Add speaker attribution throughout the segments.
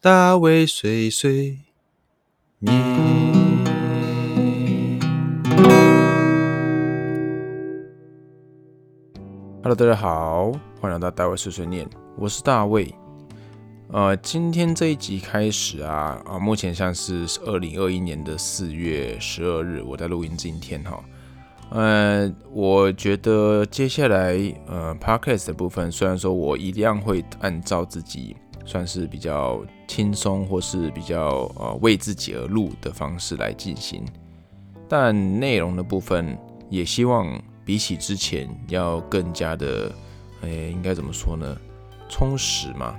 Speaker 1: 大卫碎碎念。Hello，大家好，欢迎来到大卫碎碎念，我是大卫。呃，今天这一集开始啊啊，目前像是二零二一年的四月十二日，我在录音今天哈。呃，我觉得接下来呃，podcast 的部分，虽然说我一样会按照自己算是比较轻松或是比较呃为自己而录的方式来进行，但内容的部分也希望比起之前要更加的，哎，应该怎么说呢？充实嘛。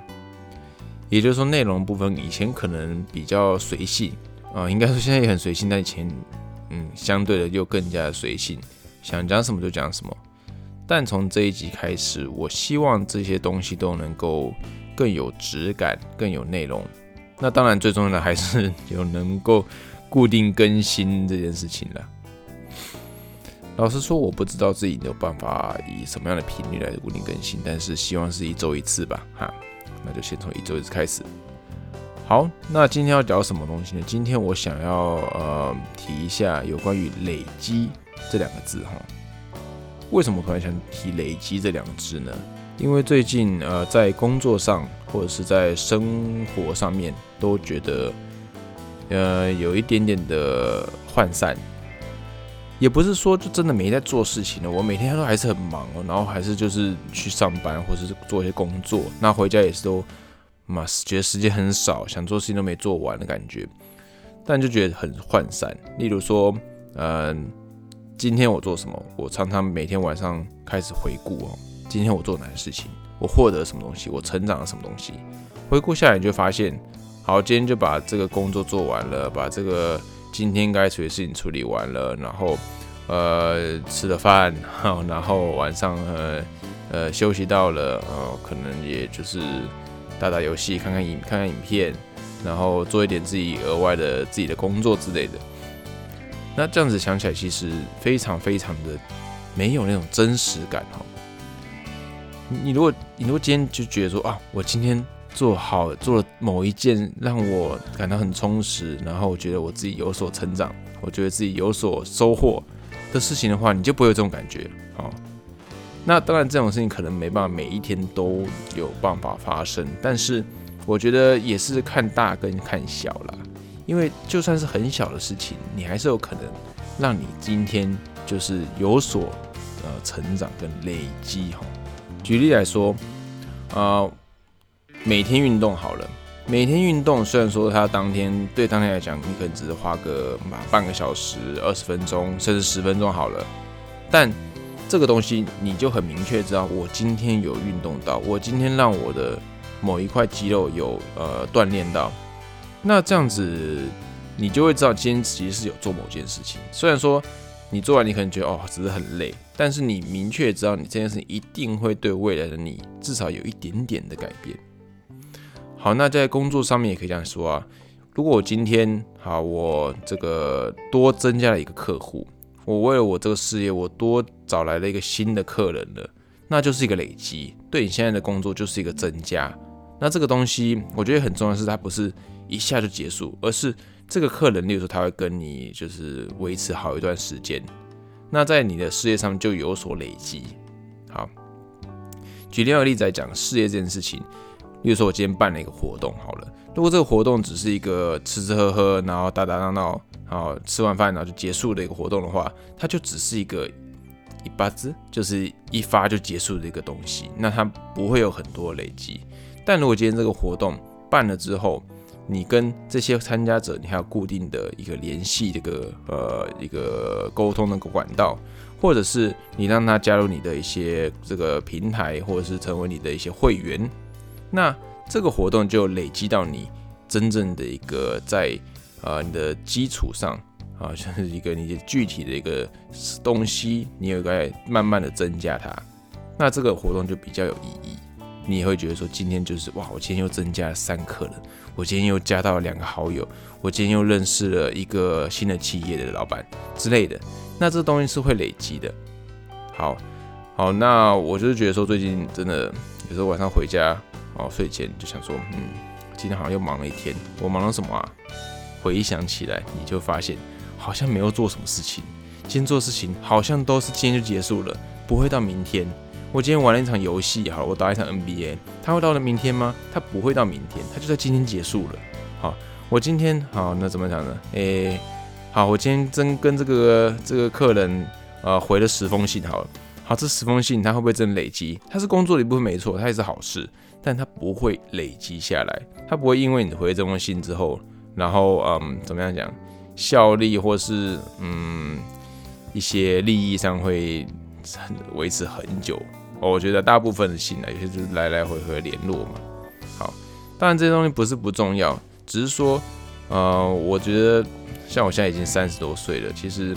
Speaker 1: 也就是说，内容部分以前可能比较随性啊，应该说现在也很随性，但以前。嗯，相对的又更加的随性，想讲什么就讲什么。但从这一集开始，我希望这些东西都能够更有质感、更有内容。那当然，最重要的还是有能够固定更新这件事情了。老实说，我不知道自己有办法以什么样的频率来固定更新，但是希望是一周一次吧。哈，那就先从一周一次开始。好，那今天要聊什么东西呢？今天我想要呃提一下有关于累积这两个字哈。为什么突然想提累积这两个字呢？因为最近呃在工作上或者是在生活上面都觉得呃有一点点的涣散，也不是说就真的没在做事情了，我每天都还是很忙哦，然后还是就是去上班或者是做一些工作，那回家也是都。嘛，觉得时间很少，想做事情都没做完的感觉，但就觉得很涣散。例如说，嗯，今天我做什么？我常常每天晚上开始回顾哦，今天我做哪些事情，我获得什么东西，我成长了什么东西。回顾下来，你就发现，好，今天就把这个工作做完了，把这个今天该处理的事情处理完了，然后，呃，吃了饭，然后晚上呃呃休息到了，呃，可能也就是。打打游戏，看看影，看看影片，然后做一点自己额外的自己的工作之类的。那这样子想起来，其实非常非常的没有那种真实感哈。你如果你如果今天就觉得说啊，我今天做好做了某一件让我感到很充实，然后我觉得我自己有所成长，我觉得自己有所收获的事情的话，你就不会有这种感觉啊。那当然，这种事情可能没办法每一天都有办法发生，但是我觉得也是看大跟看小啦。因为就算是很小的事情，你还是有可能让你今天就是有所呃成长跟累积哈。举例来说，呃，每天运动好了，每天运动虽然说它当天对当天来讲，你可能只是花个半个小时、二十分钟，甚至十分钟好了，但这个东西你就很明确知道，我今天有运动到，我今天让我的某一块肌肉有呃锻炼到，那这样子你就会知道今天其实是有做某件事情。虽然说你做完你可能觉得哦只是很累，但是你明确知道你这件事情一定会对未来的你至少有一点点的改变。好，那在工作上面也可以这样说啊，如果我今天好我这个多增加了一个客户。我为了我这个事业，我多找来了一个新的客人了，那就是一个累积，对你现在的工作就是一个增加。那这个东西我觉得很重要的是，它不是一下就结束，而是这个客人，例如说他会跟你就是维持好一段时间，那在你的事业上就有所累积。好，举另外一个例子来讲事业这件事情，例如说我今天办了一个活动，好了，如果这个活动只是一个吃吃喝喝，然后打打闹闹。好，吃完饭然后就结束的一个活动的话，它就只是一个一巴子，就是一发就结束的一个东西，那它不会有很多累积。但如果今天这个活动办了之后，你跟这些参加者，你还有固定的一个联系，这个呃一个沟通的管道，或者是你让他加入你的一些这个平台，或者是成为你的一些会员，那这个活动就累积到你真正的一个在。啊，你的基础上啊，像是一个你的具体的一个东西，你有该慢慢的增加它，那这个活动就比较有意义。你也会觉得说，今天就是哇，我今天又增加了三客人，我今天又加到了两个好友，我今天又认识了一个新的企业的老板之类的。那这东西是会累积的。好，好，那我就是觉得说，最近真的有时候晚上回家哦，睡前就想说，嗯。今天好像又忙了一天，我忙了什么啊？回想起来，你就发现好像没有做什么事情。今天做事情好像都是今天就结束了，不会到明天。我今天玩了一场游戏，好，我打一场 NBA，它会到了明天吗？它不会到明天，它就在今天结束了。好，我今天好，那怎么讲呢？诶，好，我今天真跟这个这个客人呃回了十封信，好了，好，这十封信它会不会真累积？它是工作的一部分没错，它也是好事，但它不会累积下来，它不会因为你回这封信之后，然后嗯怎么样讲效力或是嗯一些利益上会维持很久。我觉得大部分的信啊，有些就是来来回回联络嘛。好，当然这些东西不是不重要，只是说，呃，我觉得像我现在已经三十多岁了，其实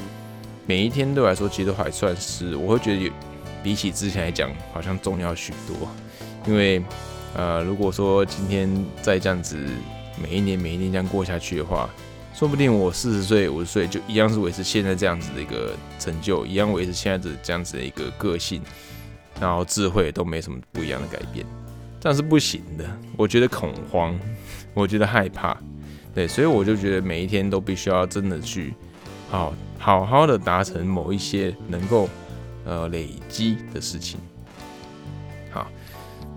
Speaker 1: 每一天对我来说，其实都还算是，我会觉得比起之前来讲，好像重要许多。因为，呃，如果说今天再这样子每一年每一年这样过下去的话，说不定我四十岁五十岁就一样是维持现在这样子的一个成就，一样维持现在的这样子的一个个性。然后智慧都没什么不一样的改变，这样是不行的。我觉得恐慌，我觉得害怕，对，所以我就觉得每一天都必须要真的去好好好的达成某一些能够呃累积的事情。好，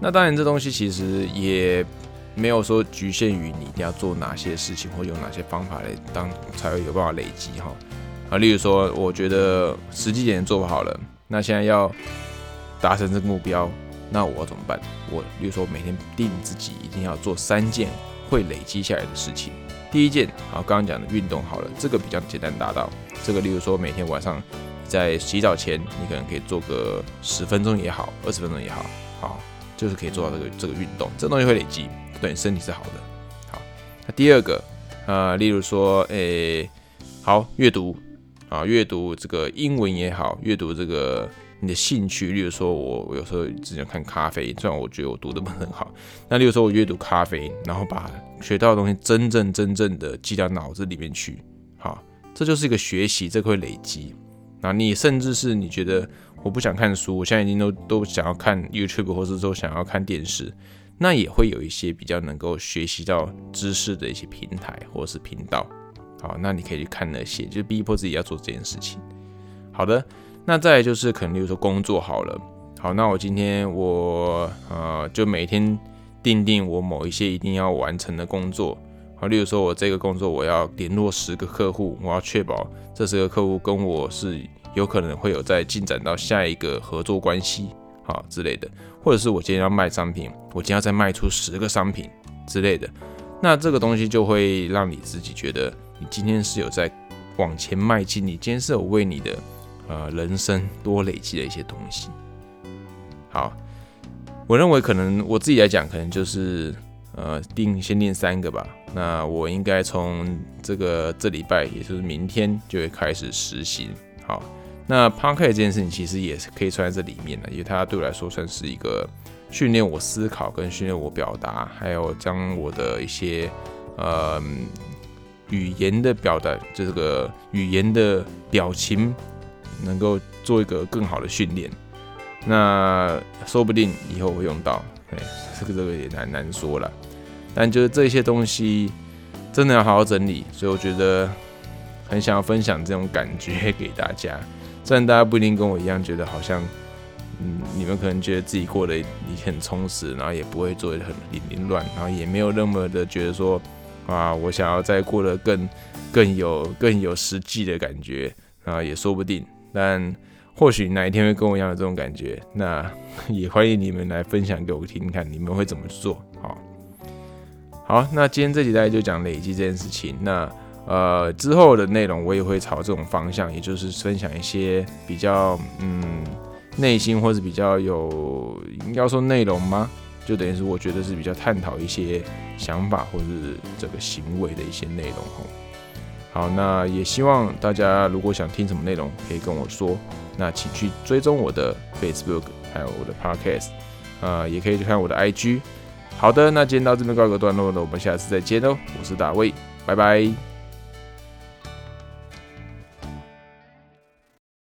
Speaker 1: 那当然这东西其实也没有说局限于你一定要做哪些事情或用哪些方法来当才会有办法累积哈啊，例如说我觉得实际点做不好了，那现在要。达成这个目标，那我要怎么办？我例如说每天定自己一定要做三件会累积下来的事情。第一件，好，刚刚讲的运动好了，这个比较简单达到。这个例如说每天晚上在洗澡前，你可能可以做个十分钟也好，二十分钟也好，好，就是可以做到这个这个运动，这东西会累积，对你身体是好的。好，那第二个，呃，例如说，诶，好，阅读啊，阅读这个英文也好，阅读这个。你的兴趣，例如说，我有时候只想看咖啡，虽然我觉得我读的不是很好。那例如说，我阅读咖啡，然后把学到的东西真正真正的记到脑子里面去，好，这就是一个学习，这个会累积。那你甚至是你觉得我不想看书，我现在已经都都想要看 YouTube，或者说想要看电视，那也会有一些比较能够学习到知识的一些平台或者是频道，好，那你可以去看那些，就逼迫自己要做这件事情。好的。那再就是可能，例如说工作好了，好，那我今天我呃就每天定定我某一些一定要完成的工作，好，例如说我这个工作我要联络十个客户，我要确保这十个客户跟我是有可能会有在进展到下一个合作关系，好之类的，或者是我今天要卖商品，我今天要再卖出十个商品之类的，那这个东西就会让你自己觉得你今天是有在往前迈进，你今天是有为你的。呃，人生多累积的一些东西。好，我认为可能我自己来讲，可能就是呃，定先定三个吧。那我应该从这个这礼拜，也就是明天就会开始实行。好，那 p a r k 这件事情其实也是可以算在这里面的，因为它对我来说算是一个训练我思考跟训练我表达，还有将我的一些呃语言的表达，这个语言的表情。能够做一个更好的训练，那说不定以后会用到。哎，这个这个也难难说了。但就是这些东西真的要好好整理，所以我觉得很想要分享这种感觉 给大家。虽然大家不一定跟我一样觉得好像，嗯，你们可能觉得自己过得很充实，然后也不会做得很凌凌乱，然后也没有那么的觉得说，啊，我想要再过得更更有更有实际的感觉啊，也说不定。但或许哪一天会跟我一样有这种感觉，那 也欢迎你们来分享给我听，看你们会怎么做。好，好，那今天这集大概就讲累积这件事情。那呃之后的内容我也会朝这种方向，也就是分享一些比较嗯内心或者比较有应该说内容吗？就等于是我觉得是比较探讨一些想法或是这个行为的一些内容吼。好，那也希望大家如果想听什么内容，可以跟我说。那请去追踪我的 Facebook，还有我的 Podcast，呃，也可以去看我的 IG。好的，那今天到这边告个段落了，我们下次再见喽。我是大卫，拜拜。